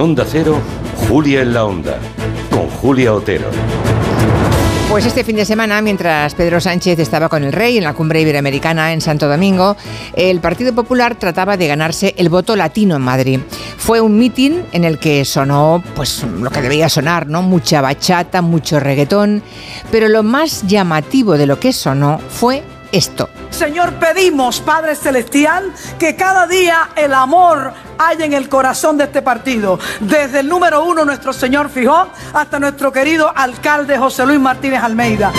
Onda Cero, Julia en la Onda, con Julia Otero. Pues este fin de semana, mientras Pedro Sánchez estaba con el rey en la cumbre iberoamericana en Santo Domingo, el Partido Popular trataba de ganarse el voto latino en Madrid. Fue un mitin en el que sonó pues lo que debía sonar, ¿no? Mucha bachata, mucho reggaetón, pero lo más llamativo de lo que sonó fue esto. Señor, pedimos, Padre Celestial, que cada día el amor haya en el corazón de este partido. Desde el número uno, nuestro señor Fijón, hasta nuestro querido alcalde José Luis Martínez Almeida.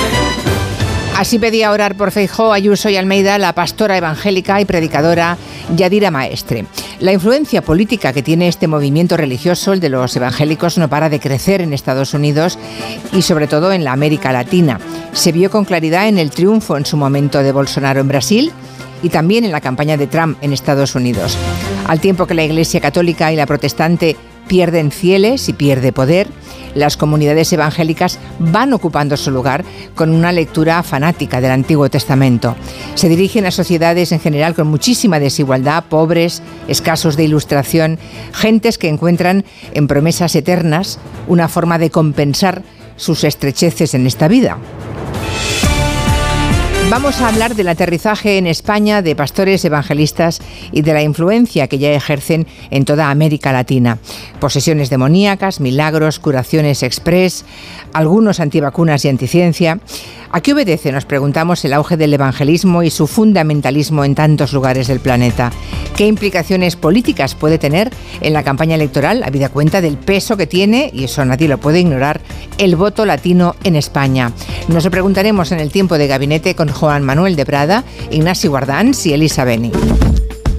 Así pedía orar por Feijó, Ayuso y Almeida la pastora evangélica y predicadora Yadira Maestre. La influencia política que tiene este movimiento religioso, el de los evangélicos, no para de crecer en Estados Unidos y sobre todo en la América Latina. Se vio con claridad en el triunfo en su momento de Bolsonaro en Brasil y también en la campaña de Trump en Estados Unidos. Al tiempo que la Iglesia Católica y la Protestante pierden fieles y pierde poder, las comunidades evangélicas van ocupando su lugar con una lectura fanática del Antiguo Testamento. Se dirigen a sociedades en general con muchísima desigualdad, pobres, escasos de ilustración, gentes que encuentran en promesas eternas una forma de compensar sus estrecheces en esta vida. Vamos a hablar del aterrizaje en España de pastores evangelistas y de la influencia que ya ejercen en toda América Latina. Posesiones demoníacas, milagros, curaciones express, algunos antivacunas y anticiencia. ¿A qué obedece, nos preguntamos, el auge del evangelismo y su fundamentalismo en tantos lugares del planeta? ¿Qué implicaciones políticas puede tener en la campaña electoral, habida cuenta del peso que tiene, y eso nadie lo puede ignorar, el voto latino en España? Nos lo preguntaremos en el tiempo de gabinete con Juan Manuel de Prada, Ignacio Guardans y Elisa Beni.